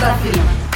Da Firma.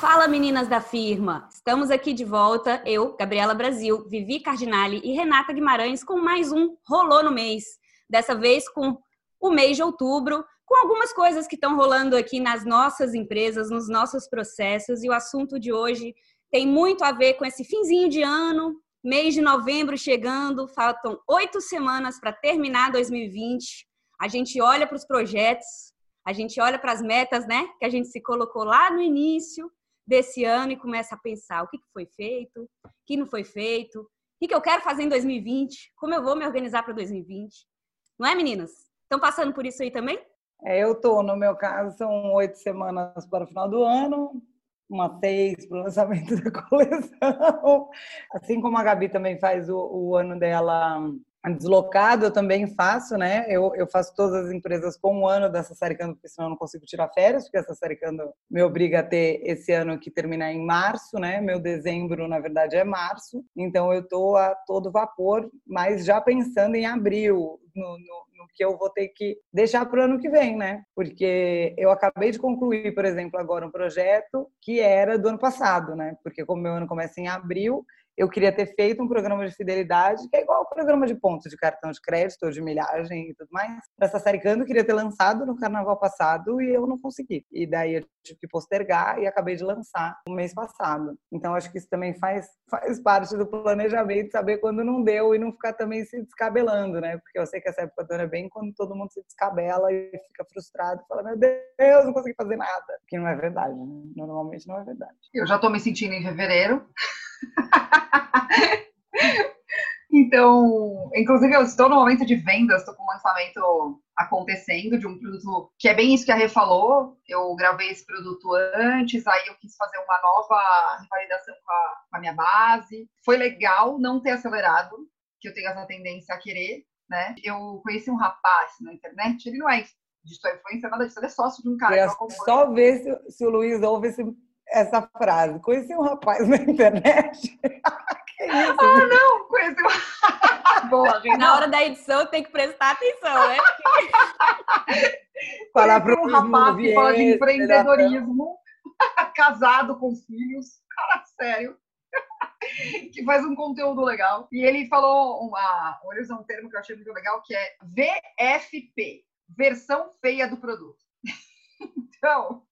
Fala meninas da firma! Estamos aqui de volta, eu, Gabriela Brasil, Vivi Cardinale e Renata Guimarães com mais um Rolou no Mês. Dessa vez com o mês de outubro, com algumas coisas que estão rolando aqui nas nossas empresas, nos nossos processos, e o assunto de hoje tem muito a ver com esse finzinho de ano, mês de novembro chegando, faltam oito semanas para terminar 2020. A gente olha para os projetos, a gente olha para as metas, né, que a gente se colocou lá no início desse ano e começa a pensar o que foi feito, o que não foi feito, o que eu quero fazer em 2020, como eu vou me organizar para 2020. Não é, meninas? Estão passando por isso aí também? É, eu estou, no meu caso, são oito semanas para o final do ano, umas seis para o lançamento da coleção. Assim como a Gabi também faz o, o ano dela deslocado, eu também faço, né? Eu, eu faço todas as empresas com um ano dessa série Cando, porque senão eu não consigo tirar férias, porque essa série Cando me obriga a ter esse ano que termina em março, né? Meu dezembro, na verdade, é março. Então eu tô a todo vapor, mas já pensando em abril, no, no, no que eu vou ter que deixar para o ano que vem, né? Porque eu acabei de concluir, por exemplo, agora um projeto que era do ano passado, né? Porque como meu ano começa em abril, eu queria ter feito um programa de fidelidade, que é igual ao programa de pontos de cartão de crédito ou de milhagem e tudo mais. Essa série Cando eu queria ter lançado no carnaval passado e eu não consegui. E daí eu tive que postergar e acabei de lançar no mês passado. Então acho que isso também faz, faz parte do planejamento, saber quando não deu e não ficar também se descabelando, né? Porque eu sei que essa época do ano é bem quando todo mundo se descabela e fica frustrado e fala: Meu Deus, não consegui fazer nada. Que não é verdade, né? Normalmente não é verdade. Eu já estou me sentindo em fevereiro. então, inclusive, eu estou no momento de vendas, estou com um lançamento acontecendo de um produto que é bem isso que a Rê falou. Eu gravei esse produto antes, aí eu quis fazer uma nova revalidação com a, com a minha base. Foi legal não ter acelerado, que eu tenho essa tendência a querer, né? Eu conheci um rapaz na internet, ele não é digital influencer, nada disso, ele é sócio de um cara. É só ver se, se o Luiz ouve esse essa frase. Conheci um rapaz na internet. que isso? Ah, não, conheci um. Boa, gente. Na hora da edição tem que prestar atenção, né? Falar para um rapaz que fala de empreendedorismo, casado com filhos, cara, sério. que faz um conteúdo legal. E ele falou uma, ele usou um termo que eu achei muito legal, que é VFP, versão feia do produto. Então,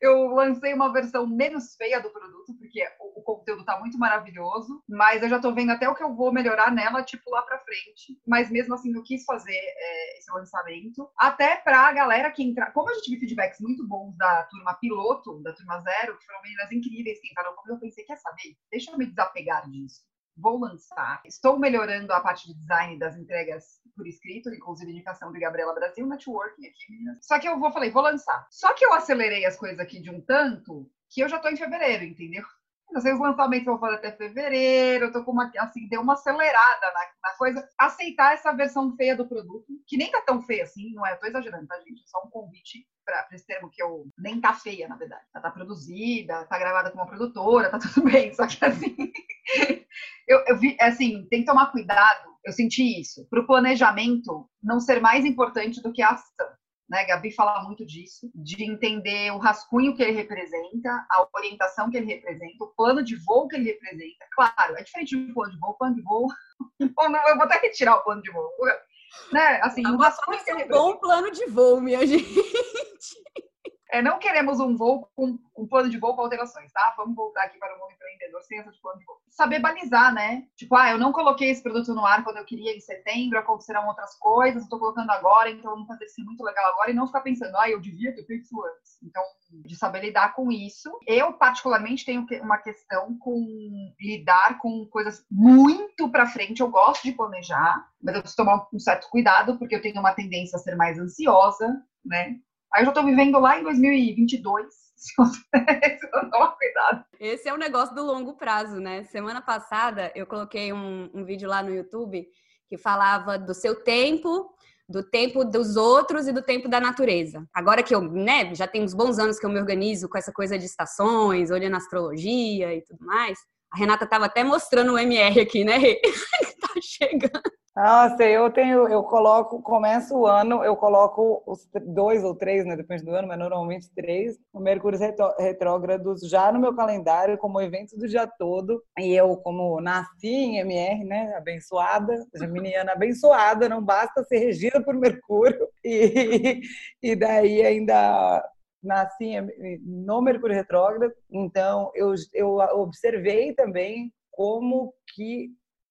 eu lancei uma versão menos feia do produto, porque o, conteúdo tá muito maravilhoso, mas eu já tô vendo até o que eu vou melhorar nela, tipo, lá pra frente. Mas mesmo assim, eu quis fazer é, esse lançamento, até pra galera que entrar. Como a gente viu feedbacks muito bons da turma piloto, da turma zero, que foram meninas incríveis que entraram comigo, eu pensei, quer saber? Deixa eu me desapegar disso vou lançar. Estou melhorando a parte de design das entregas por escrito, inclusive indicação de Gabriela Brasil, networking aqui. Só que eu vou falei, vou lançar. Só que eu acelerei as coisas aqui de um tanto que eu já estou em fevereiro, entendeu? Não sei, os lançamentos vou fazer até fevereiro, eu tô com uma, assim, deu uma acelerada na, na, coisa. Aceitar essa versão feia do produto, que nem tá tão feia assim, não é? Eu tô exagerando, tá, gente? É só um convite para esse termo que eu nem tá feia, na verdade. Ela tá produzida, tá gravada com uma produtora, tá tudo bem, só que assim. eu, eu vi, assim, tem que tomar cuidado. Eu senti isso. Para o planejamento não ser mais importante do que a ação né? Gabi fala muito disso, de entender o rascunho que ele representa, a orientação que ele representa, o plano de voo que ele representa. Claro, é diferente do plano de voo, plano de voo. eu vou até retirar o plano de voo. Né? Assim, ele um bom plano de voo, minha gente. É, não queremos um voo com um plano de voo com alterações, tá? Vamos voltar aqui para o mundo empreendedor essa de plano de voo. Saber balizar, né? Tipo, ah, eu não coloquei esse produto no ar quando eu queria em setembro, acontecerão outras coisas, estou colocando agora, então vamos fazer isso muito legal agora e não ficar pensando, ah, eu devia ter feito isso antes. Então, de saber lidar com isso. Eu, particularmente, tenho uma questão com lidar com coisas muito para frente. Eu gosto de planejar, mas eu preciso tomar um certo cuidado, porque eu tenho uma tendência a ser mais ansiosa, né? Aí eu já tô vivendo lá em 2022. Se cuidado. Esse é o negócio do longo prazo, né? Semana passada eu coloquei um, um vídeo lá no YouTube que falava do seu tempo, do tempo dos outros e do tempo da natureza. Agora que eu, né, já tem uns bons anos que eu me organizo com essa coisa de estações, olhando astrologia e tudo mais. A Renata estava até mostrando o MR aqui, né? tá chegando. Nossa, eu tenho, eu coloco, começo o ano, eu coloco os dois ou três, né? Depende do ano, mas normalmente três, Mercúrio retrógrados já no meu calendário, como evento do dia todo. E eu, como nasci em MR, né? Abençoada, geminiana abençoada, não basta ser regida por Mercúrio. E, e daí ainda nasci no Mercúrio retrógrado, então eu, eu observei também como que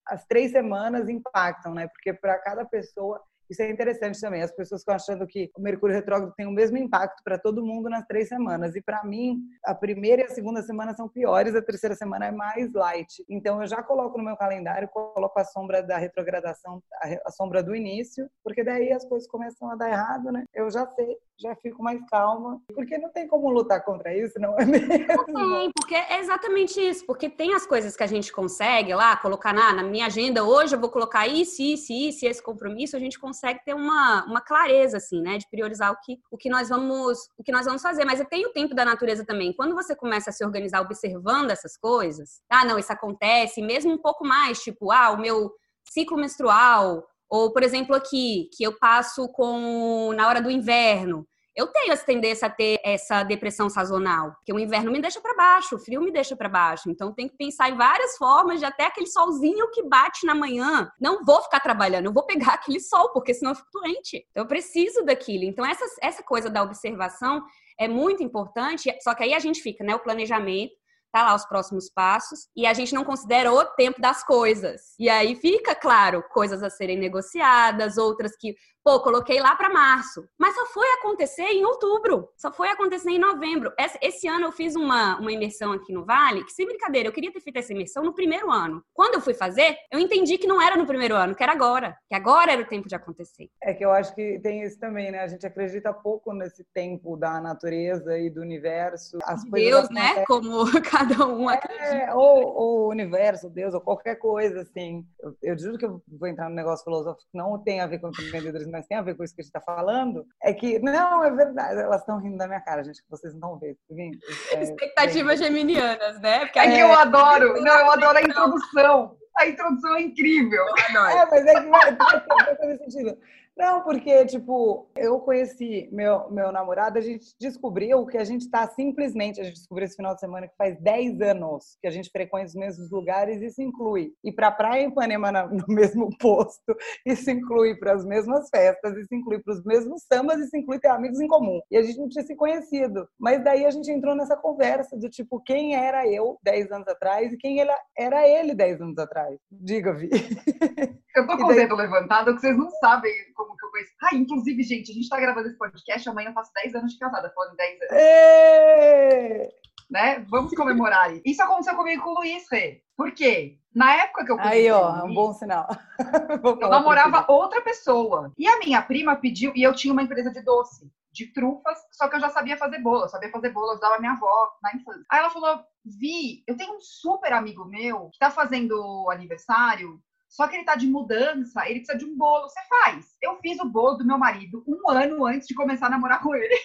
as três semanas impactam, né? Porque para cada pessoa isso é interessante também. As pessoas estão achando que o Mercúrio retrógrado tem o mesmo impacto para todo mundo nas três semanas. E para mim, a primeira e a segunda semana são piores, a terceira semana é mais light. Então eu já coloco no meu calendário, coloco a sombra da retrogradação, a sombra do início, porque daí as coisas começam a dar errado, né? Eu já sei já fico mais calma. Porque não tem como lutar contra isso, não é mesmo? Não tem, porque é exatamente isso. Porque tem as coisas que a gente consegue lá, colocar na, na minha agenda, hoje eu vou colocar isso, isso, isso, esse compromisso, a gente consegue ter uma, uma clareza, assim, né? De priorizar o que, o, que nós vamos, o que nós vamos fazer. Mas tem o tempo da natureza também. Quando você começa a se organizar observando essas coisas, ah, não, isso acontece, mesmo um pouco mais, tipo, ah, o meu ciclo menstrual, ou, por exemplo, aqui, que eu passo com na hora do inverno. Eu tenho essa tendência a ter essa depressão sazonal, porque o inverno me deixa para baixo, o frio me deixa para baixo. Então tem que pensar em várias formas de até aquele solzinho que bate na manhã. Não vou ficar trabalhando, eu vou pegar aquele sol, porque senão eu fico doente. Então eu preciso daquilo. Então essa, essa coisa da observação é muito importante, só que aí a gente fica, né, o planejamento, tá lá os próximos passos, e a gente não considera o tempo das coisas. E aí fica, claro, coisas a serem negociadas, outras que Pô, coloquei lá para março, mas só foi acontecer em outubro, só foi acontecer em novembro. Esse, ano eu fiz uma, uma imersão aqui no Vale, que sem brincadeira, eu queria ter feito essa imersão no primeiro ano. Quando eu fui fazer, eu entendi que não era no primeiro ano, que era agora, que agora era o tempo de acontecer. É que eu acho que tem isso também, né? A gente acredita pouco nesse tempo da natureza e do universo. As Deus, né? Como cada um acredita. É, ou, ou o universo, Deus, ou qualquer coisa, assim. Eu, eu juro que eu vou entrar no negócio filosófico, não tem a ver com mas tem a ver com isso que a gente está falando, é que, não, é verdade, elas estão rindo da minha cara, gente, que vocês não vendo. É, Expectativas geminianas, né? Porque é que eu adoro, não, eu adoro a introdução. A introdução é incrível. É, mas é que vai, vai sentido. Não, porque, tipo, eu conheci meu, meu namorado, a gente descobriu que a gente está simplesmente, a gente descobriu esse final de semana que faz 10 anos que a gente frequenta os mesmos lugares, isso inclui ir para a praia em Ipanema no mesmo posto, isso inclui para as mesmas festas, isso inclui para os mesmos sambas, isso inclui ter amigos em comum. E a gente não tinha se conhecido. Mas daí a gente entrou nessa conversa do tipo, quem era eu 10 anos atrás e quem ele, era ele 10 anos atrás. Diga, Vi. Eu tô com o dedo levantado que vocês não sabem como que eu conheço. Ah, inclusive, gente, a gente tá gravando esse podcast, amanhã eu faço 10 anos de casada, falando 10 anos. Êêê! Né? Vamos comemorar aí. Isso aconteceu comigo com o Luiz Rê. Por quê? Na época que eu conheci Aí, ó, um bom sinal. eu namorava outra pessoa. E a minha prima pediu, e eu tinha uma empresa de doce de trufas, só que eu já sabia fazer bolo, eu sabia fazer bolo, eu ajudava minha avó na infância. Aí ela falou: Vi, eu tenho um super amigo meu que tá fazendo aniversário só que ele tá de mudança, ele precisa de um bolo. Você faz. Eu fiz o bolo do meu marido um ano antes de começar a namorar com ele.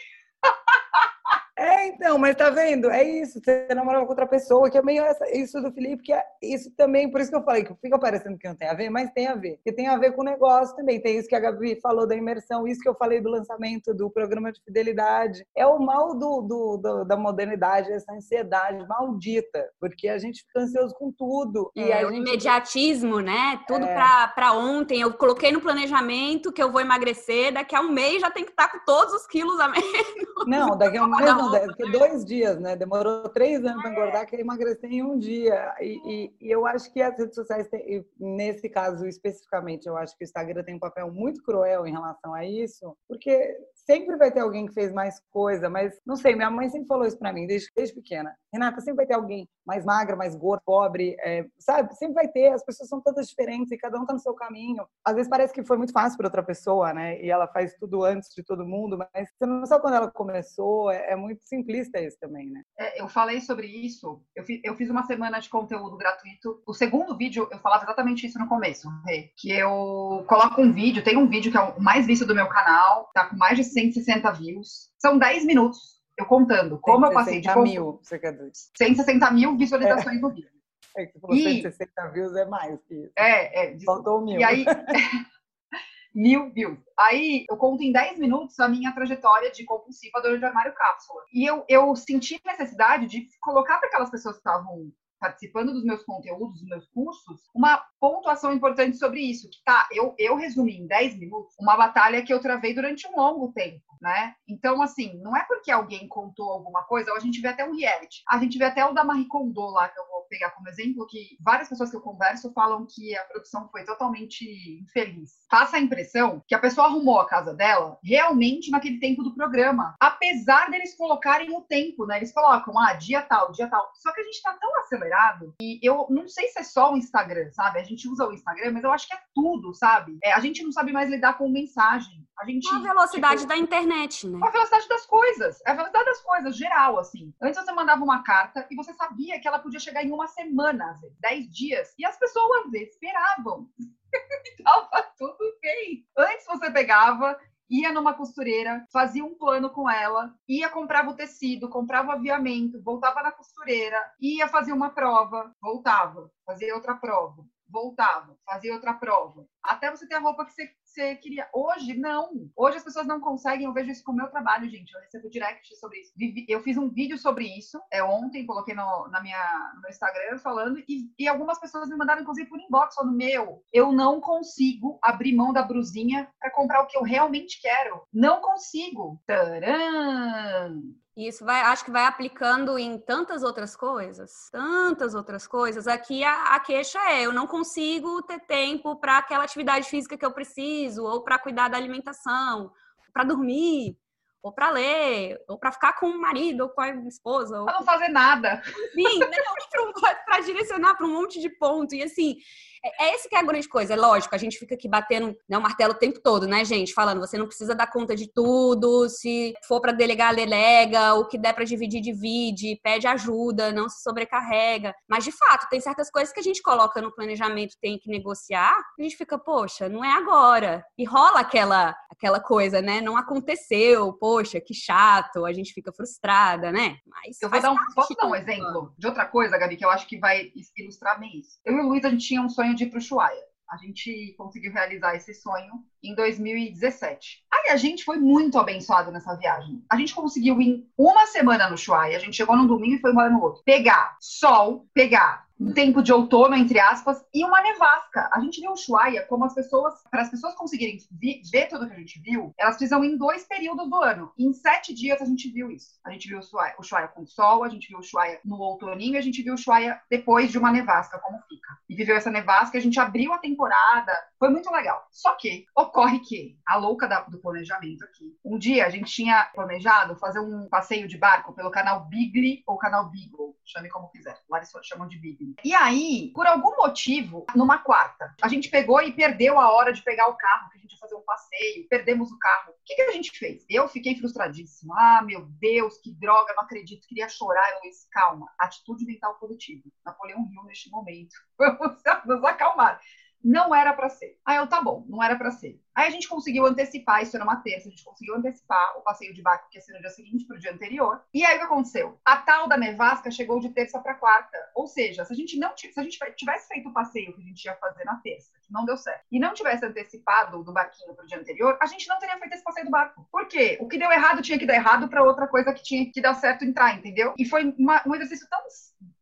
É, então, mas tá vendo? É isso, você namorava com outra pessoa, que é meio essa, isso do Felipe, que é isso também, por isso que eu falei que fica parecendo que não tem a ver, mas tem a ver. Que tem a ver com o negócio também. Tem isso que a Gabi falou da imersão, isso que eu falei do lançamento do programa de fidelidade. É o mal do, do, do da modernidade, essa ansiedade maldita, porque a gente fica ansioso com tudo. É, e a o gente... imediatismo, né? Tudo é... pra, pra ontem. Eu coloquei no planejamento que eu vou emagrecer, daqui a um mês já tem que estar com todos os quilos a menos. Não, daqui a um mês não, porque dois dias, né? Demorou três anos para engordar, que emagrecer em um dia. E, e, e, eu acho que as redes sociais, têm, nesse caso especificamente, eu acho que o Instagram tem um papel muito cruel em relação a isso, porque sempre vai ter alguém que fez mais coisa, mas não sei, minha mãe sempre falou isso para mim, desde, desde pequena. Renata, sempre vai ter alguém mais magra, mais gordo, pobre, é, sabe? Sempre vai ter, as pessoas são todas diferentes e cada um tá no seu caminho. Às vezes parece que foi muito fácil para outra pessoa, né? E ela faz tudo antes de todo mundo, mas você não sabe quando ela começou, é, é muito simplista isso também, né? É, eu falei sobre isso, eu, fi, eu fiz uma semana de conteúdo gratuito. O segundo vídeo, eu falava exatamente isso no começo, que eu coloco um vídeo, tem um vídeo que é o mais visto do meu canal, tá com mais de 160 views. São 10 minutos eu contando como eu passei de. mil, você quer dizer. 160 mil visualizações é. no vídeo. É que você falou e... 160 views é mais que isso. É, é. Faltou mil. E aí... mil views. Aí eu conto em 10 minutos a minha trajetória de compulsiva dor de armário cápsula. E eu, eu senti necessidade de colocar para aquelas pessoas que estavam participando dos meus conteúdos, dos meus cursos, uma pontuação importante sobre isso, que tá, eu, eu resumi em 10 minutos uma batalha que eu travei durante um longo tempo, né? Então, assim, não é porque alguém contou alguma coisa, ou a gente vê até um reality, a gente vê até o da Marie Kondo lá, que eu vou pegar como exemplo, que várias pessoas que eu converso falam que a produção foi totalmente infeliz. Passa a impressão que a pessoa arrumou a casa dela realmente naquele tempo do programa, apesar deles colocarem o tempo, né? Eles colocam, ah, dia tal, dia tal. Só que a gente tá tão acelerado e eu não sei se é só o Instagram, sabe? A gente usa o Instagram, mas eu acho que é tudo, sabe? É, a gente não sabe mais lidar com mensagem. A gente. A velocidade tipo, da internet, né? A velocidade das coisas. A velocidade das coisas, geral, assim. Antes você mandava uma carta e você sabia que ela podia chegar em uma semana, às vezes, dez dias. E as pessoas, esperavam. Tava tudo bem. Antes você pegava, ia numa costureira, fazia um plano com ela, ia comprava o tecido, comprava o aviamento, voltava na costureira, ia fazer uma prova, voltava, fazia outra prova, voltava, fazia outra prova, até você ter a roupa que você, você, queria. Hoje, não. Hoje as pessoas não conseguem, eu vejo isso com o meu trabalho, gente. Eu recebo direct sobre isso. Eu fiz um vídeo sobre isso, é ontem, coloquei no, na minha, no meu Instagram falando, e, e algumas pessoas me mandaram, inclusive, por inbox, falando, meu, eu não consigo abrir mão da brusinha para comprar o que eu realmente quero. Não consigo. Tcharam! Isso vai, acho que vai aplicando em tantas outras coisas, tantas outras coisas. Aqui a, a queixa é: eu não consigo ter tempo para aquela atividade física que eu preciso, ou para cuidar da alimentação, para dormir, ou para ler, ou para ficar com o marido ou com a esposa. Ou... Pra não fazer nada. Sim, para direcionar para um monte de ponto. E assim, é, é esse que é a grande coisa. É lógico, a gente fica aqui batendo né, o martelo o tempo todo, né, gente? Falando, você não precisa dar conta de tudo, se for para delegar, delega, o que der para dividir, divide, pede ajuda, não se sobrecarrega. Mas, de fato, tem certas coisas que a gente coloca no planejamento, tem que negociar, a gente fica, poxa, não é agora. E rola aquela, aquela coisa, né? Não aconteceu, poxa, que chato, a gente fica frustrada, né? Mas eu vou dar um, posso dar um exemplo de outra coisa, Gabi, que eu acho que vai ilustrar bem isso. Eu e o Luiz, a gente tinha um sonho de ir para o Ushuaia. A gente conseguiu realizar esse sonho em 2017. Aí a gente foi muito abençoado nessa viagem. A gente conseguiu ir uma semana no Ushuaia, a gente chegou num domingo e foi embora no outro. Pegar sol, pegar um tempo de outono, entre aspas, e uma nevasca. A gente viu Ushuaia como as pessoas, para as pessoas conseguirem ver tudo que a gente viu, elas precisam em dois períodos do ano. em sete dias a gente viu isso. A gente viu o Ushuaia com sol, a gente viu o Ushuaia no outoninho, a gente viu o Ushuaia depois de uma nevasca, como fica. E viveu essa nevasca, a gente abriu a temporada, foi muito legal. Só que ocorre que, a louca da, do planejamento aqui, um dia a gente tinha planejado fazer um passeio de barco pelo canal Bigly ou canal Beagle, chame como quiser. Lá eles chamam de Bigly. E aí, por algum motivo, numa quarta, a gente pegou e perdeu a hora de pegar o carro, que a gente ia fazer um passeio, perdemos o carro. O que, que a gente fez? Eu fiquei frustradíssima. Ah, meu Deus, que droga, não acredito, queria chorar. Eu disse, calma, atitude mental positiva. Napoleão Hill neste momento. Vamos nos acalmar. Não era para ser. Aí eu, tá bom, não era para ser. Aí a gente conseguiu antecipar, isso era uma terça, a gente conseguiu antecipar o passeio de barco, que ia ser no dia seguinte para o dia anterior. E aí o que aconteceu? A tal da nevasca chegou de terça para quarta. Ou seja, se a gente não se a gente tivesse feito o passeio que a gente ia fazer na terça, que não deu certo, e não tivesse antecipado do barquinho para o dia anterior, a gente não teria feito esse passeio do barco. Por quê? O que deu errado tinha que dar errado para outra coisa que tinha que dar certo entrar, entendeu? E foi uma, um exercício tão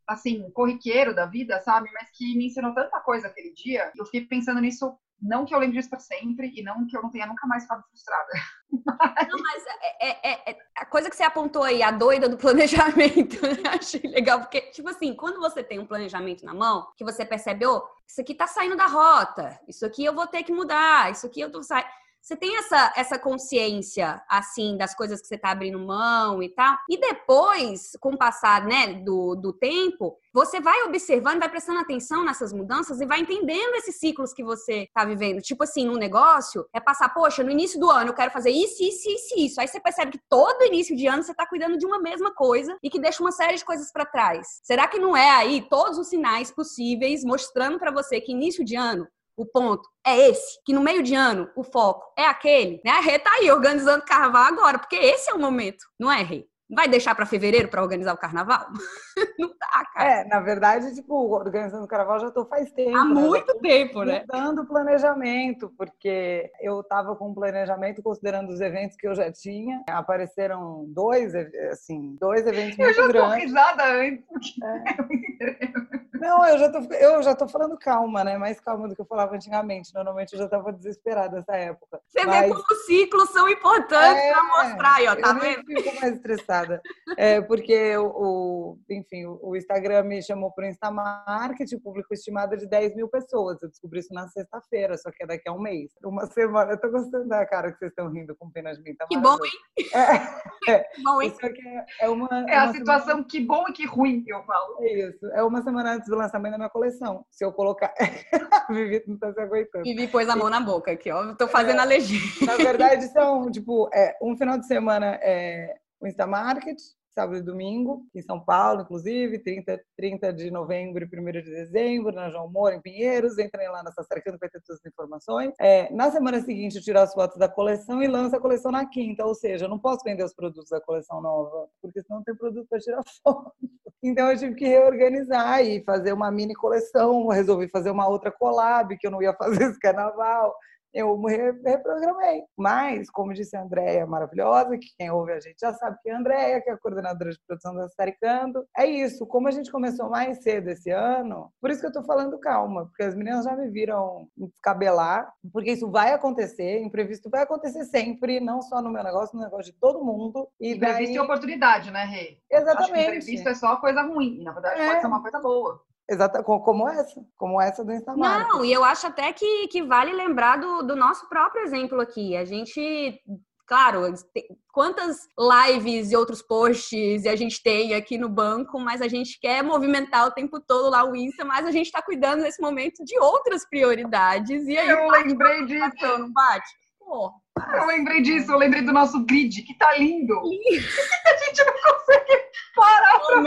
assim, corriqueiro da vida, sabe? Mas que me ensinou tanta coisa aquele dia. Eu fiquei pensando nisso, não que eu lembre disso para sempre e não que eu não tenha nunca mais ficado frustrada. Não, mas é, é, é, é, a coisa que você apontou aí, a doida do planejamento, né? achei legal, porque, tipo assim, quando você tem um planejamento na mão, que você percebe, oh, isso aqui tá saindo da rota, isso aqui eu vou ter que mudar, isso aqui eu tô saindo você tem essa, essa consciência, assim, das coisas que você está abrindo mão e tal. E depois, com o passar né, do, do tempo, você vai observando, vai prestando atenção nessas mudanças e vai entendendo esses ciclos que você está vivendo. Tipo assim, num negócio, é passar, poxa, no início do ano eu quero fazer isso, isso, isso, isso. Aí você percebe que todo início de ano você está cuidando de uma mesma coisa e que deixa uma série de coisas para trás. Será que não é aí todos os sinais possíveis mostrando para você que início de ano o ponto é esse, que no meio de ano o foco é aquele, né? A Rê tá aí organizando carnaval agora, porque esse é o momento, não é, Rê? Vai deixar para fevereiro para organizar o carnaval? Não dá, cara. É, na verdade, tipo, organizando o carnaval já tô faz tempo. Há né? muito tempo, né? Dando planejamento, porque eu tava com um planejamento considerando os eventos que eu já tinha. Apareceram dois, assim, dois eventos muito eu já grandes. Tô risada antes, porque é. Não, eu já tô, eu já tô falando calma, né? Mais calma do que eu falava antigamente. Normalmente eu já tava desesperada nessa época. Você Mas... vê como os ciclos são importantes é, para mostrar aí, ó, tá eu vendo? Eu fico mais estressada. É, porque o, o, enfim, o Instagram me chamou para o Instamarket, o público estimado é de 10 mil pessoas. Eu descobri isso na sexta-feira, só que é daqui a um mês. Uma semana. Eu tô gostando da cara que vocês estão rindo com pena de mim. Tá que bom, hein? É, é, que bom, hein? É, é, uma, é, a situação semana... que bom e que ruim, eu falo. É isso. É uma semana antes do lançamento da minha coleção. Se eu colocar. Vivi não tá se aguentando. Vivi pôs a mão na boca aqui, ó. Tô fazendo é, a legenda. Na verdade, são, tipo, é, um final de semana é o Instamarket, sábado e domingo, em São Paulo, inclusive, 30, 30 de novembro e 1 de dezembro, na João Moura, em Pinheiros. Entrem lá nessa Sarcando vai ter todas as informações. É, na semana seguinte, eu tiro as fotos da coleção e lanço a coleção na quinta, ou seja, eu não posso vender os produtos da coleção nova, porque senão não tem produto para tirar foto. Então eu tive que reorganizar e fazer uma mini coleção, resolvi fazer uma outra collab que eu não ia fazer esse carnaval eu reprogramei. Mas, como disse a Andréia, maravilhosa, que quem ouve a gente já sabe que é a Andréia, que é a coordenadora de produção da Saricando. É isso, como a gente começou mais cedo esse ano, por isso que eu estou falando calma, porque as meninas já me viram descabelar, porque isso vai acontecer, imprevisto vai acontecer sempre, não só no meu negócio, no negócio de todo mundo. E imprevisto daí... e oportunidade, né, Rê? Exatamente. Acho que imprevisto é só coisa ruim, na verdade é. pode ser uma coisa boa. Exata, como essa, como essa do Instagram. Não, e eu acho até que, que vale lembrar do, do nosso próprio exemplo aqui. A gente claro, quantas lives e outros posts a gente tem aqui no banco, mas a gente quer movimentar o tempo todo lá o Insta, mas a gente está cuidando nesse momento de outras prioridades. E aí, eu lembrei disso. Não bate? Pô, eu lembrei disso, eu lembrei do nosso grid, que tá lindo. lindo. a gente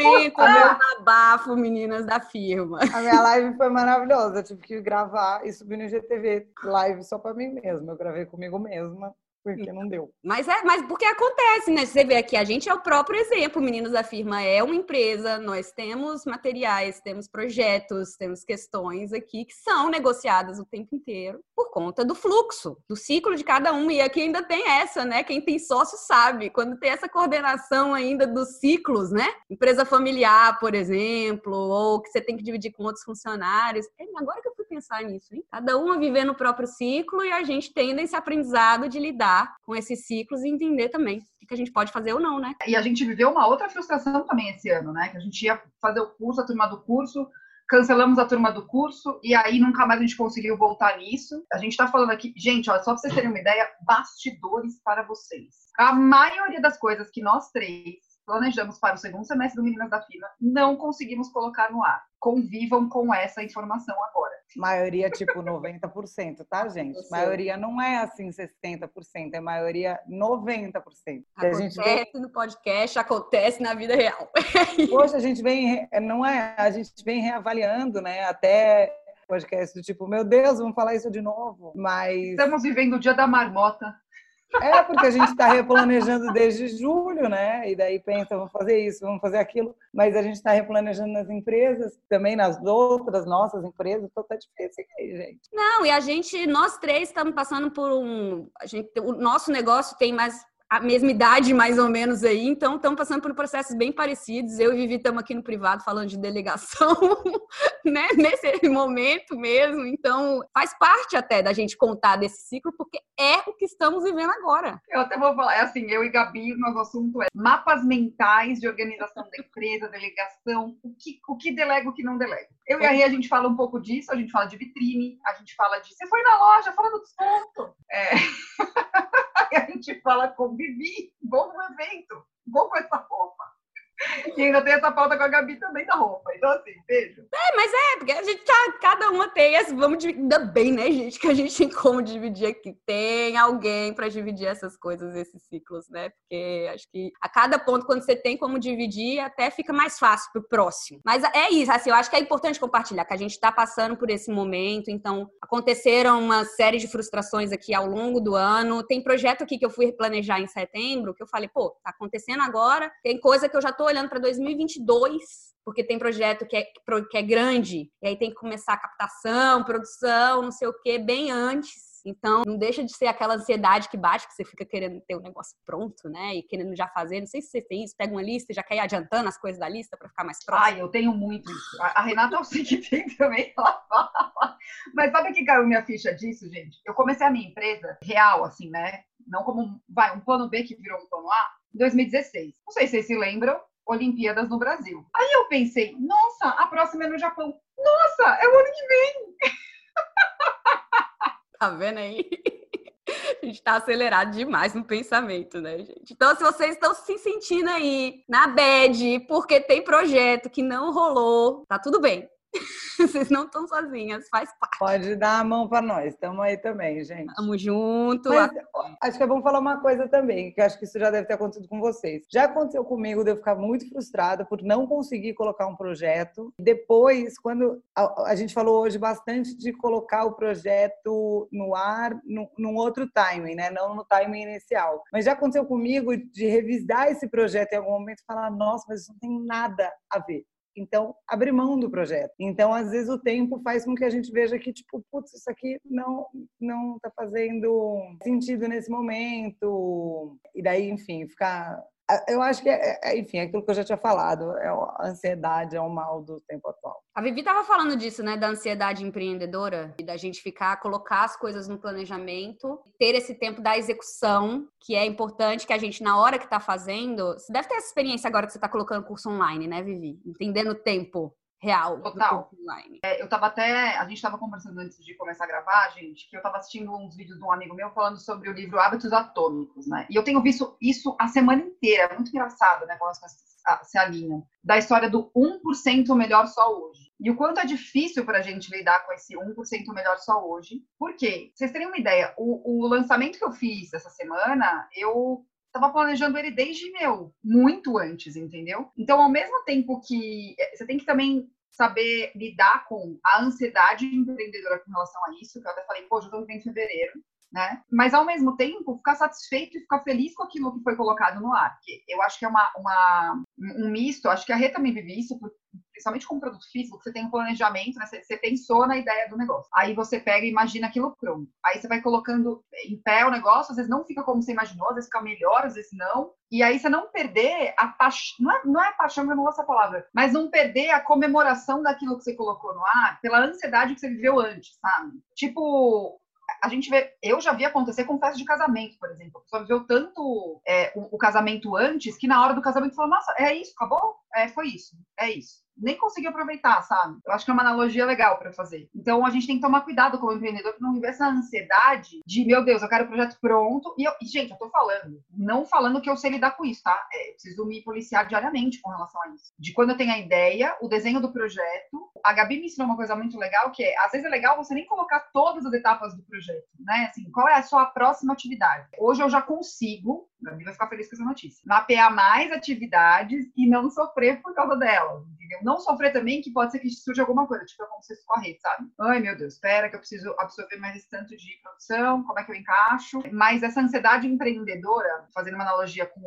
Momento meu abafo, meninas da firma. A minha live foi maravilhosa. Eu tive que gravar e subir no GTV live só pra mim mesma. Eu gravei comigo mesma porque não deu. Mas é, mas porque acontece, né? Você vê aqui, a gente é o próprio exemplo. Meninos da firma é uma empresa, nós temos materiais, temos projetos, temos questões aqui que são negociadas o tempo inteiro por conta do fluxo, do ciclo de cada uma. E aqui ainda tem essa, né? Quem tem sócio sabe, quando tem essa coordenação ainda dos ciclos, né? Empresa familiar, por exemplo, ou que você tem que dividir com outros funcionários. Agora que eu fui pensar nisso, hein? Cada uma vivendo o próprio ciclo e a gente tendo esse aprendizado de lidar lidar com esses ciclos e entender também o que a gente pode fazer ou não, né? E a gente viveu uma outra frustração também esse ano, né? Que a gente ia fazer o curso, a turma do curso, cancelamos a turma do curso e aí nunca mais a gente conseguiu voltar nisso. A gente tá falando aqui, gente, só pra vocês terem uma ideia, bastidores para vocês. A maioria das coisas que nós três planejamos para o segundo semestre do Meninas da Fila, não conseguimos colocar no ar. Convivam com essa informação agora. Maioria tipo 90%, tá, gente? Maioria não é assim 60%, é maioria 90%. Acontece a gente vem... no podcast, acontece na vida real. Hoje a gente vem, não é, a gente vem reavaliando, né? Até podcast do tipo, meu Deus, vamos falar isso de novo. Mas estamos vivendo o dia da marmota. É, porque a gente está replanejando desde julho, né? E daí pensa, vamos fazer isso, vamos fazer aquilo. Mas a gente está replanejando nas empresas, também nas outras nossas empresas, então tá difícil aí, gente. Não, e a gente, nós três estamos passando por um. A gente, o nosso negócio tem mais a mesma idade, mais ou menos, aí, então estamos passando por processos bem parecidos. Eu e Vivi estamos aqui no privado falando de delegação, né? Nesse momento mesmo. Então, faz parte até da gente contar desse ciclo, porque é o que estamos vivendo agora. Eu até vou falar, é assim, eu e Gabi, nosso assunto é mapas mentais de organização da empresa, delegação, o que, o que delega, o que não delega. Eu e a Rê, a gente fala um pouco disso, a gente fala de vitrine, a gente fala de você foi na loja, fala do desconto. É... a gente fala com Vivi, vou no evento, com essa roupa. E ainda tem essa pauta com a Gabi também da roupa. Então, assim, beijo. É, mas é, porque a gente tá, cada uma tem essa, vamos dividir, ainda bem, né, gente, que a gente tem como dividir aqui. Tem alguém para dividir essas coisas, esses ciclos, né? Porque acho que a cada ponto, quando você tem como dividir, até fica mais fácil pro próximo. Mas é isso, assim, eu acho que é importante compartilhar, que a gente tá passando por esse momento, então aconteceram uma série de frustrações aqui ao longo do ano. Tem projeto aqui que eu fui planejar em setembro, que eu falei, pô, tá acontecendo agora, tem coisa que eu já tô olhando para 2022, porque tem projeto que é, que é grande, e aí tem que começar a captação, produção, não sei o quê, bem antes. Então, não deixa de ser aquela ansiedade que bate, que você fica querendo ter o negócio pronto, né? E querendo já fazer. Não sei se você tem isso, pega uma lista e já quer ir adiantando as coisas da lista para ficar mais próximo. Ai, eu tenho muito isso. A Renata eu sei que tem também, ela fala. Mas sabe o que caiu minha ficha disso, gente? Eu comecei a minha empresa real, assim, né? Não como, vai, um plano B que virou um plano A, em 2016. Não sei se vocês se lembram, Olimpíadas no Brasil. Aí eu pensei, nossa, a próxima é no Japão. Nossa, é o ano que vem. Tá vendo aí? A gente tá acelerado demais no pensamento, né, gente? Então, se vocês estão se sentindo aí na bad porque tem projeto que não rolou, tá tudo bem. Vocês não estão sozinhas, faz parte. Pode dar a mão para nós, estamos aí também, gente. Tamo junto. Mas, acho que é bom falar uma coisa também, que acho que isso já deve ter acontecido com vocês. Já aconteceu comigo de eu ficar muito frustrada por não conseguir colocar um projeto. Depois, quando a, a gente falou hoje bastante de colocar o projeto no ar no, num outro timing, né? Não no timing inicial. Mas já aconteceu comigo de revisar esse projeto em algum momento e falar, nossa, mas isso não tem nada a ver. Então, abrir mão do projeto. Então, às vezes, o tempo faz com que a gente veja que, tipo, putz, isso aqui não não está fazendo sentido nesse momento. E daí, enfim, ficar eu acho que, é, é, enfim, é aquilo que eu já tinha falado, é a ansiedade é o mal do tempo atual. A Vivi estava falando disso, né, da ansiedade empreendedora, e da gente ficar, colocar as coisas no planejamento, ter esse tempo da execução, que é importante que a gente, na hora que está fazendo, você deve ter essa experiência agora que você está colocando curso online, né, Vivi? Entendendo o tempo real Total. online. É, eu tava até, a gente tava conversando antes de começar a gravar, gente, que eu tava assistindo uns vídeos de um amigo meu falando sobre o livro Hábitos Atômicos, né? E eu tenho visto isso a semana inteira, é muito engraçado, né, como as coisas se alinham, da história do 1% melhor só hoje. E o quanto é difícil para a gente lidar com esse 1% melhor só hoje. Por quê? Vocês terem uma ideia, o, o lançamento que eu fiz essa semana, eu estava planejando ele desde meu muito antes, entendeu? Então, ao mesmo tempo que eh, você tem que também saber lidar com a ansiedade empreendedora com relação a isso, que eu até falei, pô, já estou vivendo em fevereiro, né? Mas ao mesmo tempo ficar satisfeito e ficar feliz com aquilo que foi colocado no ar. Eu acho que é uma, uma um misto, acho que a Rê também vive isso, principalmente com produto físico, você tem um planejamento, né? Você, você, pensou na ideia do negócio. Aí você pega e imagina aquilo pronto. Aí você vai colocando em pé o negócio, às vezes não fica como você imaginou, às vezes fica melhor, às vezes não. E aí você não perder a paixão, não é, não é paixão, eu não gosto dessa palavra, mas não perder a comemoração daquilo que você colocou no ar pela ansiedade que você viveu antes, sabe? Tipo, a gente vê, eu já vi acontecer com festa de casamento, por exemplo. A pessoa viveu tanto é, o, o, casamento antes que na hora do casamento falou, nossa, é isso, acabou? É, foi isso, é isso nem consegui aproveitar, sabe? Eu acho que é uma analogia legal para fazer. Então a gente tem que tomar cuidado como empreendedor para não viver essa ansiedade de, meu Deus, eu quero o projeto pronto. E, eu, e, gente, eu tô falando, não falando que eu sei lidar com isso, tá? É, preciso me policiar diariamente com relação a isso. De quando eu tenho a ideia, o desenho do projeto. A Gabi me ensinou uma coisa muito legal, que é, às vezes é legal você nem colocar todas as etapas do projeto, né? Assim, qual é a sua próxima atividade? Hoje eu já consigo, Gabi vai ficar feliz com essa notícia, mapear mais atividades e não sofrer por causa delas, entendeu? não sofrer também que pode ser que surja alguma coisa, tipo como vocês correr, sabe? Ai, meu Deus, espera que eu preciso absorver mais esse tanto de produção, como é que eu encaixo? Mas essa ansiedade empreendedora, fazendo uma analogia com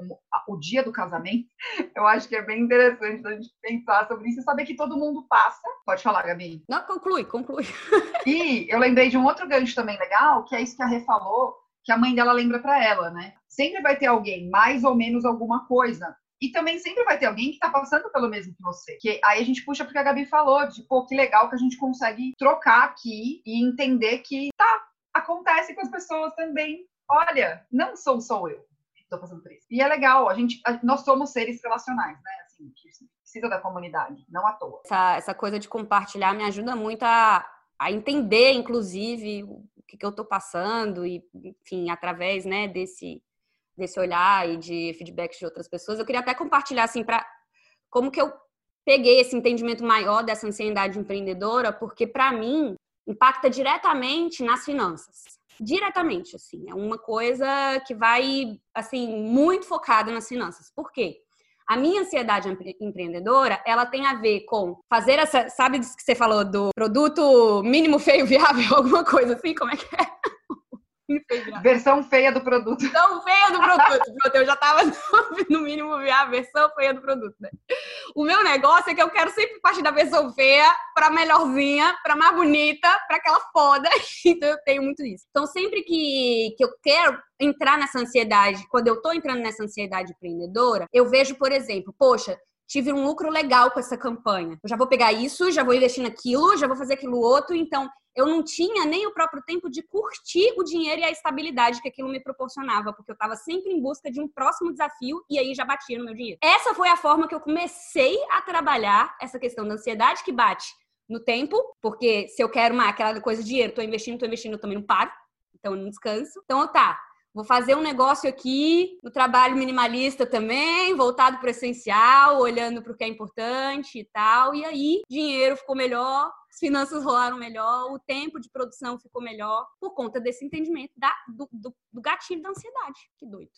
o dia do casamento, eu acho que é bem interessante a gente pensar sobre isso e saber que todo mundo passa. Pode falar, Gabi? Não, conclui, conclui. E eu lembrei de um outro gancho também legal, que é isso que a Rê falou, que a mãe dela lembra para ela, né? Sempre vai ter alguém, mais ou menos alguma coisa, e também sempre vai ter alguém que está passando pelo mesmo que você. Que aí a gente puxa porque a Gabi falou, de pô, que legal que a gente consegue trocar aqui e entender que tá, acontece com as pessoas também. Olha, não sou só eu que estou passando por isso. E é legal, a gente, a, nós somos seres relacionais, né? Assim, precisa da comunidade, não à toa. Essa, essa coisa de compartilhar me ajuda muito a, a entender, inclusive, o que, que eu estou passando e, enfim, através, né, desse desse olhar e de feedbacks de outras pessoas. Eu queria até compartilhar assim para como que eu peguei esse entendimento maior dessa ansiedade empreendedora, porque para mim impacta diretamente nas finanças. Diretamente, assim, é uma coisa que vai assim muito focada nas finanças. Por quê? A minha ansiedade empreendedora, ela tem a ver com fazer essa, sabe que você falou do produto mínimo feio viável, alguma coisa assim, como é que é? Versão feia do produto. Versão feia do produto. Pronto, eu já tava no mínimo ver a versão feia do produto, né? O meu negócio é que eu quero sempre partir da versão feia pra melhorzinha, pra mais bonita, pra aquela foda. Então eu tenho muito isso. Então sempre que, que eu quero entrar nessa ansiedade, quando eu tô entrando nessa ansiedade empreendedora, eu vejo, por exemplo, poxa, tive um lucro legal com essa campanha. Eu já vou pegar isso, já vou investir naquilo, já vou fazer aquilo outro. Então, eu não tinha nem o próprio tempo de curtir o dinheiro e a estabilidade que aquilo me proporcionava, porque eu estava sempre em busca de um próximo desafio e aí já batia no meu dinheiro. Essa foi a forma que eu comecei a trabalhar essa questão da ansiedade que bate no tempo, porque se eu quero uma, aquela coisa de dinheiro, tô investindo, tô investindo, eu também não paro, então eu não descanso. Então, tá, Vou fazer um negócio aqui no trabalho minimalista também, voltado para o essencial, olhando para o que é importante e tal. E aí, dinheiro ficou melhor, as finanças rolaram melhor, o tempo de produção ficou melhor, por conta desse entendimento da, do, do, do gatilho da ansiedade. Que doido.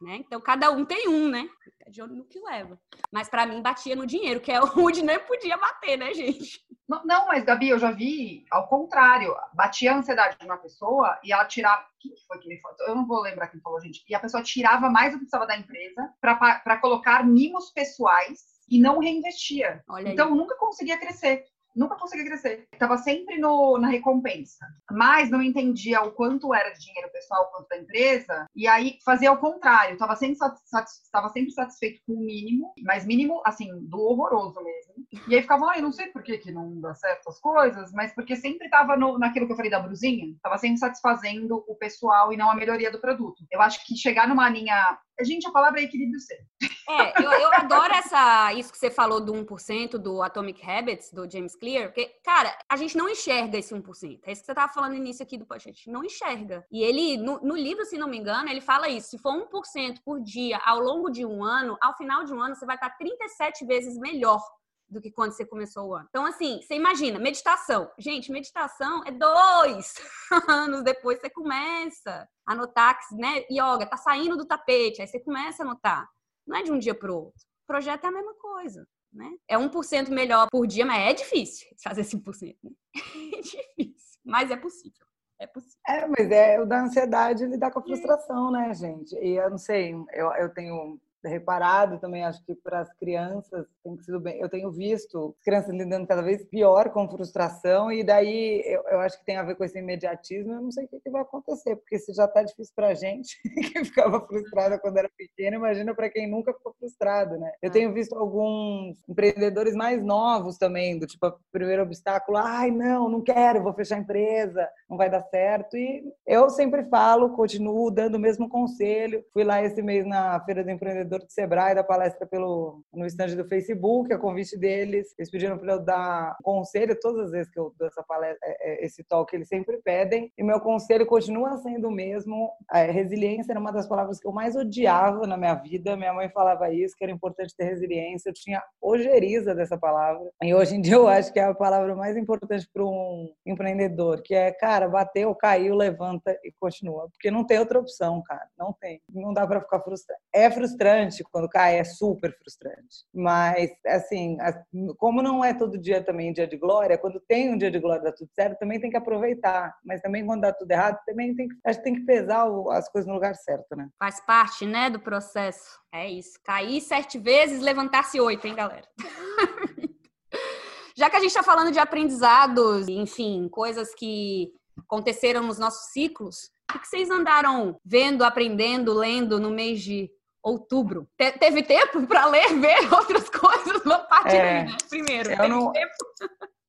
Né? Então, cada um tem um, né? Fica de olho no que leva. Mas para mim, batia no dinheiro, que é onde nem podia bater, né, gente? Não, mas, Gabi, eu já vi ao contrário. Batia a ansiedade de uma pessoa e ela tirava. Quem foi que me falou? Eu não vou lembrar quem falou, gente. E a pessoa tirava mais do que precisava da empresa para colocar mimos pessoais e não reinvestia. Olha então, aí. nunca conseguia crescer nunca consegui crescer. Estava sempre no, na recompensa. Mas não entendia o quanto era de dinheiro pessoal, quanto da empresa. E aí fazia o contrário. Estava sempre, satis, sempre satisfeito com o mínimo, mas mínimo, assim, do horroroso mesmo. E aí ficava, ah, eu não sei por que, que não dá certo as coisas, mas porque sempre estava naquilo que eu falei da brusinha. Estava sempre satisfazendo o pessoal e não a melhoria do produto. Eu acho que chegar numa linha Gente, a palavra é equilíbrio ser. É, eu, eu, adoro essa, isso que você falou do 1% do Atomic Habits, do James Clear, porque, cara, a gente não enxerga esse 1%. É isso que você estava falando no início aqui do podcast. A gente não enxerga. E ele, no, no, livro, se não me engano, ele fala isso. Se for 1% por dia ao longo de um ano, ao final de um ano, você vai estar 37 vezes melhor do que quando você começou o ano. Então, assim, você imagina, meditação. Gente, meditação é dois anos depois você começa a notar que, né, yoga tá saindo do tapete, aí você começa a notar. Não é de um dia para o outro. O projeto é a mesma coisa, né? É 1% melhor por dia, mas é difícil fazer 5%. Né? É difícil, mas é possível. É possível. É, mas é o da ansiedade lidar com a frustração, né, gente? E eu não sei, eu, eu tenho reparado também, acho que para as crianças tem sido bem. Eu tenho visto crianças lidando cada vez pior com frustração, e daí eu, eu acho que tem a ver com esse imediatismo. Eu não sei o que, que vai acontecer, porque se já está difícil para a gente, que ficava frustrada quando era pequena, imagina para quem nunca ficou frustrado, né? Eu tenho visto alguns empreendedores mais novos também, do tipo, primeiro obstáculo, ai, não, não quero, vou fechar a empresa, não vai dar certo. E eu sempre falo, continuo dando o mesmo conselho. Fui lá esse mês na Feira do Empreendedor empreendedor do Sebrae, da palestra pelo, no stand do Facebook, a convite deles. Eles pediram para eu dar conselho, todas as vezes que eu dou essa palestra, é, é, esse talk, eles sempre pedem. E meu conselho continua sendo o mesmo. É, resiliência era uma das palavras que eu mais odiava na minha vida. Minha mãe falava isso, que era importante ter resiliência. Eu tinha ojeriza dessa palavra. E hoje em dia eu acho que é a palavra mais importante para um empreendedor, que é, cara, bateu, caiu, levanta e continua. Porque não tem outra opção, cara. Não tem. Não dá para ficar frustrado. É frustrante frustrante quando cai, é super frustrante. Mas, assim, como não é todo dia também dia de glória, quando tem um dia de glória dá tudo certo, também tem que aproveitar. Mas também quando dá tudo errado, também tem que, acho que tem que pesar as coisas no lugar certo, né? Faz parte, né, do processo. É isso. Cair sete vezes, levantar-se oito, hein, galera? Já que a gente está falando de aprendizados, enfim, coisas que aconteceram nos nossos ciclos, o que vocês andaram vendo, aprendendo, lendo no mês de outubro. Te teve tempo para ler, ver outras coisas? Vamos partir é, aí, né? Primeiro, eu não, tempo?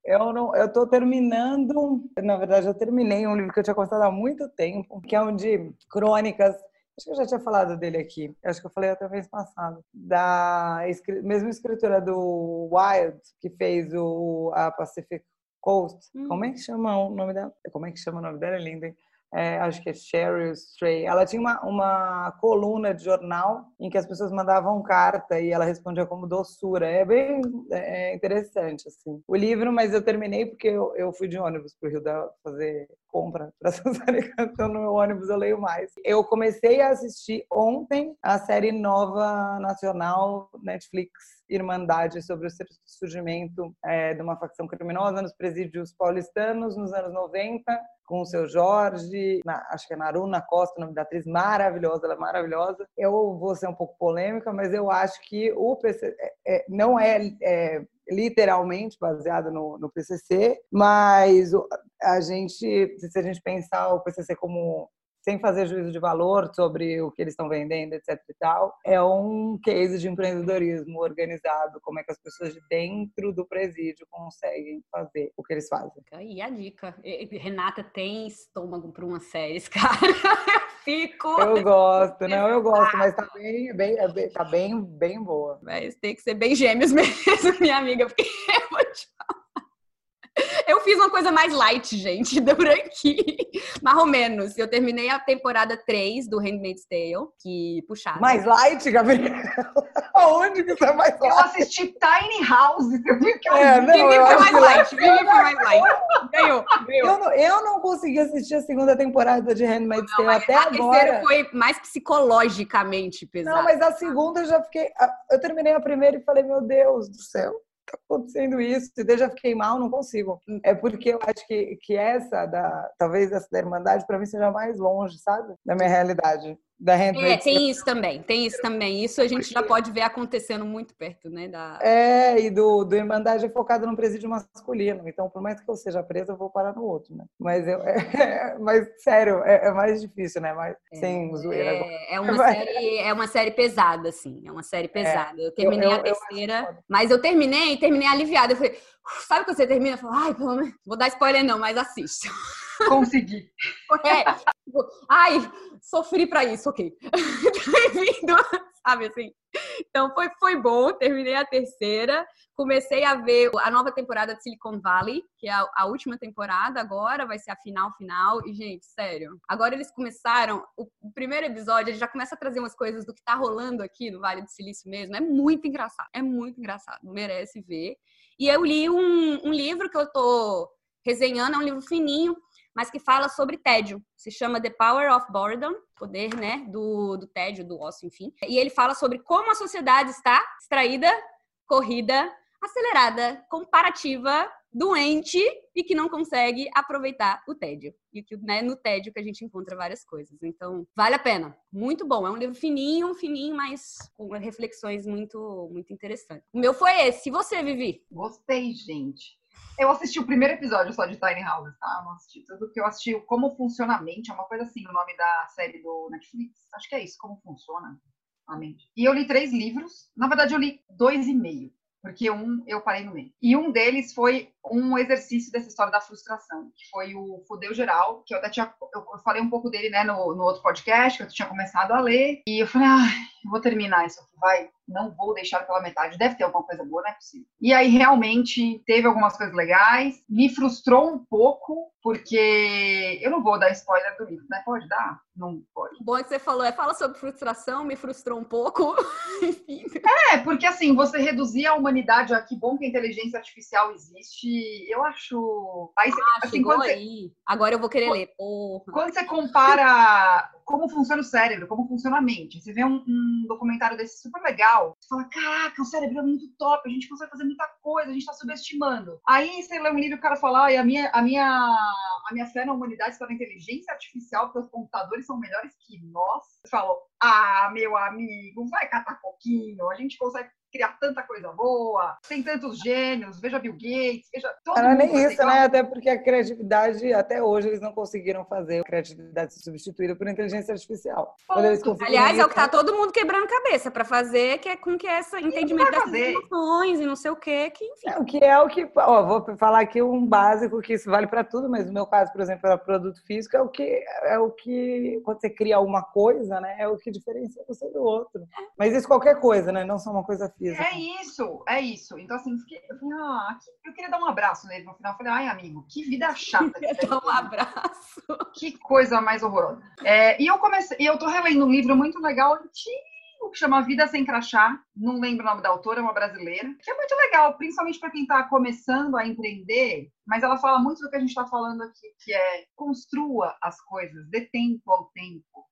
Eu não, eu tô terminando, na verdade, eu terminei um livro que eu tinha começado há muito tempo, que é um de crônicas. Acho que eu já tinha falado dele aqui. Acho que eu falei até vez passada. Da mesma escritora do Wild, que fez o a Pacific Coast. Hum. Como é que chama o nome dela? Como é que chama o nome dela? É lindo, hein? É, acho que é Cheryl Stray. Ela tinha uma, uma coluna de jornal em que as pessoas mandavam carta e ela respondia como doçura. É bem é, é interessante, assim. O livro, mas eu terminei porque eu, eu fui de ônibus para o Rio da fazer compra para Suzane Então, no meu ônibus eu leio mais. Eu comecei a assistir ontem a série nova nacional Netflix Irmandade sobre o surgimento é, de uma facção criminosa nos presídios paulistanos nos anos 90 com o seu Jorge, na, acho que é Naruna Costa, o nome da atriz, maravilhosa, ela é maravilhosa. Eu vou ser um pouco polêmica, mas eu acho que o PC é, é, não é, é, literalmente baseado no, no PCC, mas a gente, se a gente pensar o PCC como sem fazer juízo de valor sobre o que eles estão vendendo, etc e tal, é um case de empreendedorismo organizado, como é que as pessoas de dentro do presídio conseguem fazer o que eles fazem. E a dica, Renata tem estômago para uma série, cara. Fico. Eu gosto, não, eu gosto, mas tá bem, bem, é tá bem, bem boa. Mas tem que ser bem gêmeos mesmo, minha amiga, porque eu vou te falar. Eu fiz uma coisa mais light, gente, da Branqui. Mais ou menos. Eu terminei a temporada 3 do Handmaid's Tale, que puxava. Mais light, Gabriel? Aonde que você é mais light? Eu assisti Tiny House, você viu que eu é, não, Vivi foi mais light, Vivi foi mais light. Ganhou, ganhou. Eu não, eu não consegui assistir a segunda temporada de Handmaid's Tale até a agora. A terceira foi mais psicologicamente pesada. Não, mas a segunda eu já fiquei... Eu terminei a primeira e falei, meu Deus do céu tá acontecendo isso? E eu já fiquei mal, não consigo. É porque eu acho que, que essa, da, talvez essa da Irmandade, para mim seja mais longe, sabe? Da minha realidade da É, tem isso também, tem isso também. Isso a gente já pode ver acontecendo muito perto, né? Da... É, e do, do Irmandade é focado no presídio masculino. Então, por mais que eu seja presa, eu vou parar no outro, né? Mas, eu, é, mas sério, é, é, mais difícil, né? Mas, é, sem zoeira. É, é, uma série, é uma série pesada, assim. É uma série é, pesada. Eu terminei eu, eu, a terceira, mas eu terminei, terminei aliviada. Eu falei, sabe quando você termina? Eu falo, ai, pelo menos, vou dar spoiler não, mas assiste. Consegui. É, tipo, ai, sofri para isso, ok. Bem-vindo, sabe assim? Então foi, foi bom, terminei a terceira, comecei a ver a nova temporada de Silicon Valley, que é a, a, última temporada agora, vai ser a final final. E, gente, sério, agora eles começaram, o, o, primeiro episódio, ele já começa a trazer umas coisas do que tá rolando aqui no Vale do Silício mesmo. É muito engraçado, é muito engraçado, merece ver. E eu li um, um livro que eu tô resenhando, é um livro fininho, mas que fala sobre tédio. Se chama The Power of Boredom, poder, né, do, do tédio, do ócio, enfim. E ele fala sobre como a sociedade está distraída, corrida, acelerada, comparativa, doente e que não consegue aproveitar o tédio. E que né, no tédio que a gente encontra várias coisas. Então, vale a pena. Muito bom. É um livro fininho, fininho, mas com reflexões muito, muito interessantes. O meu foi esse. E você, Vivi? Gostei, gente. Eu assisti o primeiro episódio só de Tiny Houses, tá? Eu não assisti tudo, que eu assisti Como Funciona a Mente, é uma coisa assim, o nome da série do Netflix. Acho que é isso, Como Funciona a Mente. E eu li três livros, na verdade eu li dois e meio, porque um eu parei no meio. E um deles foi um exercício dessa história da frustração, que foi o Fudeu Geral, que eu até tinha, eu falei um pouco dele, né, no, no outro podcast, que eu tinha começado a ler, e eu falei, ah, vou terminar isso aqui, vai, não vou deixar pela metade, deve ter alguma coisa boa, não é possível. E aí realmente teve algumas coisas legais, me frustrou um pouco, porque eu não vou dar spoiler do livro, né? Pode dar? Não pode. Bom que você falou, é fala sobre frustração, me frustrou um pouco. é, porque assim, você reduzir a humanidade, ah, que bom que a inteligência artificial existe, eu acho. Aí, ah, assim, quando aí. Você... Agora eu vou querer ler. Porra. Quando você compara como funciona o cérebro, como funciona a mente, você vê um, um documentário desse super legal, você fala: caraca, o cérebro é muito top, a gente consegue fazer muita coisa, a gente está subestimando. Aí você lê um livro e o cara fala: a minha, a minha, a minha fé na humanidade está na inteligência artificial, porque os computadores são melhores que nós. Você fala: ah, meu amigo, vai catar coquinho, a gente consegue criar tanta coisa boa, tem tantos gênios, veja Bill Gates, veja todo Não é nem isso, né? Até porque a criatividade, até hoje, eles não conseguiram fazer a criatividade substituída por inteligência artificial. Aliás, é o que tá todo mundo quebrando cabeça para fazer, que é com que essa entendimento das emoções e não sei o quê, que enfim. É, o que é o que, ó, vou falar aqui um básico que isso vale para tudo, mas no meu caso, por exemplo, para produto físico, é o que é o que quando você cria uma coisa, né, é o que diferencia você do outro. Mas isso qualquer coisa, né? Não só uma coisa física É isso, é isso. Então, assim, fiquei, eu falei, ah, eu queria dar um abraço nele no final. Eu falei, ai, amigo, que vida chata. Que dar um abraço. Que coisa mais horrorosa. É, e eu comecei, eu tô relendo um livro muito legal, antigo, que chama Vida Sem Crachá. Não lembro o nome da autora, é uma brasileira. Que é muito legal, principalmente para quem está começando a empreender. Mas ela fala muito do que a gente está falando aqui, que é construa as coisas, dê tempo ao tempo?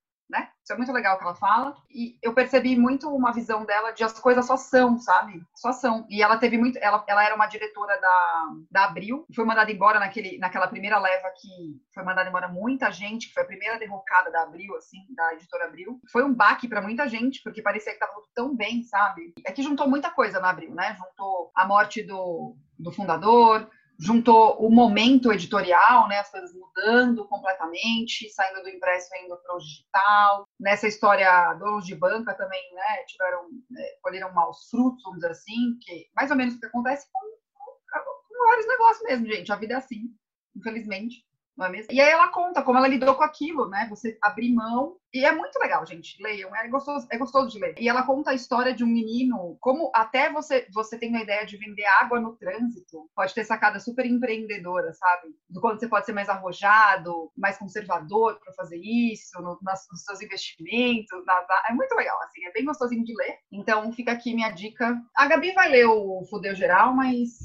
Isso é muito legal que ela fala. E eu percebi muito uma visão dela de as coisas só são, sabe? Só são. E ela teve muito. Ela, ela era uma diretora da, da Abril, foi mandada embora naquele, naquela primeira leva que foi mandada embora muita gente, que foi a primeira derrocada da Abril, assim, da editora Abril. Foi um baque para muita gente, porque parecia que tava tão bem, sabe? É que juntou muita coisa na Abril, né? Juntou a morte do, do fundador, juntou o momento editorial, né, as coisas mudando completamente, saindo do impresso e indo para o digital. Nessa história, donos de banca também, né, tiveram, é, colheram maus frutos, vamos dizer assim, que mais ou menos o que acontece com, com, com vários negócios mesmo, gente. A vida é assim, infelizmente não é mesmo? E aí ela conta como ela lidou com aquilo, né? Você abrir mão. E é muito legal, gente. Leiam, é gostoso, é gostoso de ler. E ela conta a história de um menino, como até você, você tem uma ideia de vender água no trânsito, pode ter sacada super empreendedora, sabe? Do quanto você pode ser mais arrojado, mais conservador para fazer isso, no, nas, nos seus investimentos. Na, na, é muito legal, assim, é bem gostosinho de ler. Então fica aqui minha dica. A Gabi vai ler o Fudeu Geral, mas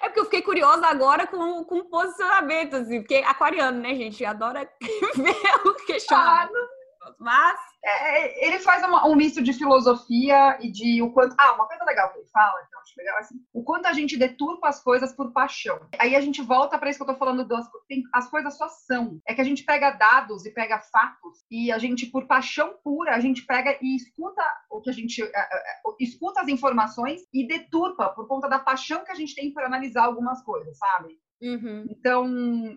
é porque eu fiquei curiosa agora com, com o posicionamento, assim, porque aquariano, né, gente? Adora ver o questionamento. Ah, Mas é, ele faz uma, um misto de filosofia e de o quanto. Ah, uma coisa legal que ele fala, que eu acho legal, assim, o quanto a gente deturpa as coisas por paixão. Aí a gente volta para isso que eu tô falando, das, as coisas só são. É que a gente pega dados e pega fatos e a gente, por paixão pura, a gente pega e escuta o que a gente. É, é, é escuta as informações e deturpa por conta da paixão que a gente tem por analisar algumas coisas, sabe? Uhum. Então,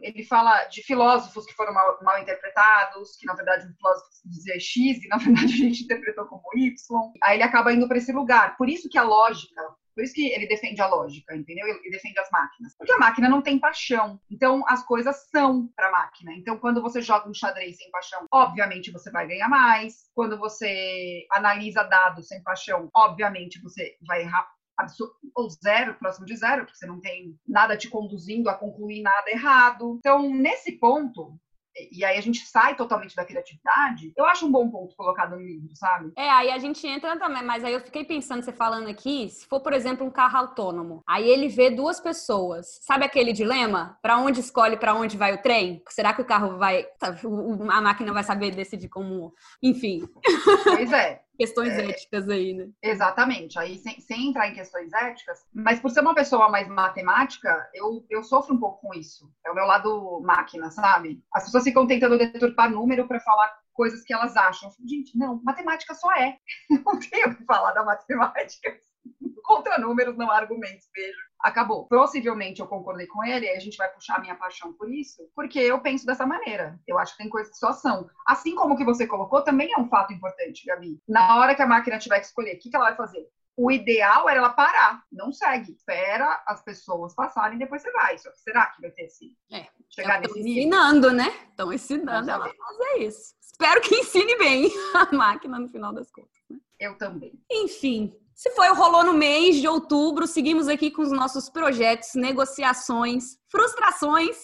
ele fala de filósofos que foram mal, mal, interpretados, que na verdade um filósofo dizia X e na verdade a gente interpretou como Y. Aí ele acaba indo para esse lugar. Por isso que a lógica, por isso que ele defende a lógica, entendeu? Ele defende as máquinas. Porque a máquina não tem paixão. Então, as coisas são para a máquina. Então, quando você joga um xadrez sem paixão, obviamente você vai ganhar mais. Quando você analisa dados sem paixão, obviamente você vai errar ou zero, próximo de zero, porque você não tem nada te conduzindo a concluir nada errado. Então, nesse ponto, e aí a gente sai totalmente da criatividade, eu acho um bom ponto colocado no livro, sabe? É, aí a gente entra também, mas aí eu fiquei pensando, você falando aqui, se for, por exemplo, um carro autônomo, aí ele vê duas pessoas, sabe aquele dilema? Para onde escolhe, para onde vai o trem? Será que o carro vai, a máquina vai saber decidir como, enfim. Pois é. Questões é, éticas aí, né? Exatamente. Aí, sem, sem, entrar em questões éticas, mas por ser uma pessoa mais matemática, eu, eu sofro um pouco com isso. É o meu lado máquina, sabe? As pessoas ficam tentando deturpar número para falar coisas que elas acham. Gente, não, matemática só é. Não tenho o que falar da matemática. Contra números, não há argumentos, beijo. Acabou. Possivelmente eu concordei com ele, e a gente vai puxar a minha paixão por isso, porque eu penso dessa maneira. Eu acho que tem coisas que só são. Assim como o que você colocou, também é um fato importante, Gabi. Na hora que a máquina tiver que escolher, o que ela vai fazer? o ideal era ela parar, não segue, espera as pessoas passarem e depois você vai. Só que será que vai ter esse é, chegar nesse nível? ensinando, né? Estão ensinando ela a fazer isso. Espero que ensine bem a máquina no final das contas. Né? Eu também. Enfim, se foi, rolou no mês de outubro, seguimos aqui com os nossos projetos, negociações, frustrações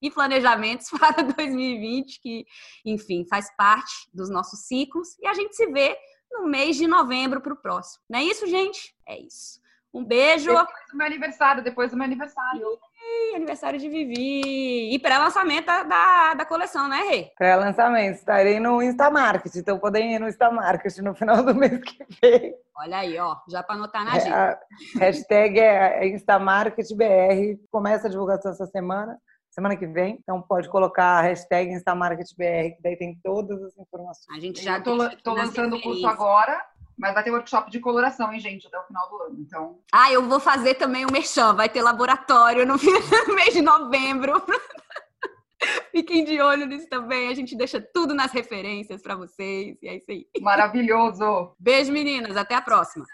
e planejamentos para 2020, que, enfim, faz parte dos nossos ciclos. E a gente se vê no mês de novembro para o próximo. Não é isso, gente? É isso. Um beijo. Depois do meu aniversário, depois do meu aniversário. Aniversário de Vivi. E pré-lançamento da, da coleção, né, Rê? Pré-lançamento. Estarei no Instamarket, então podem ir no Instamarket no final do mês que vem. Olha aí, ó, já para anotar na agenda. É, hashtag é InstamarketBR. Começa a divulgação essa semana semana que vem. Então pode colocar a hashtag InstaMarketBR, que daí tem todas as informações. A gente já tô, tô lançando o curso agora, mas vai ter workshop de coloração, hein, gente, até o final do ano. Então. Ah, eu vou fazer também o Merchan, vai ter laboratório no mês de novembro. Fiquem de olho nisso também. A gente deixa tudo nas referências para vocês. E é isso aí. Maravilhoso. Beijo, meninas. Até a próxima.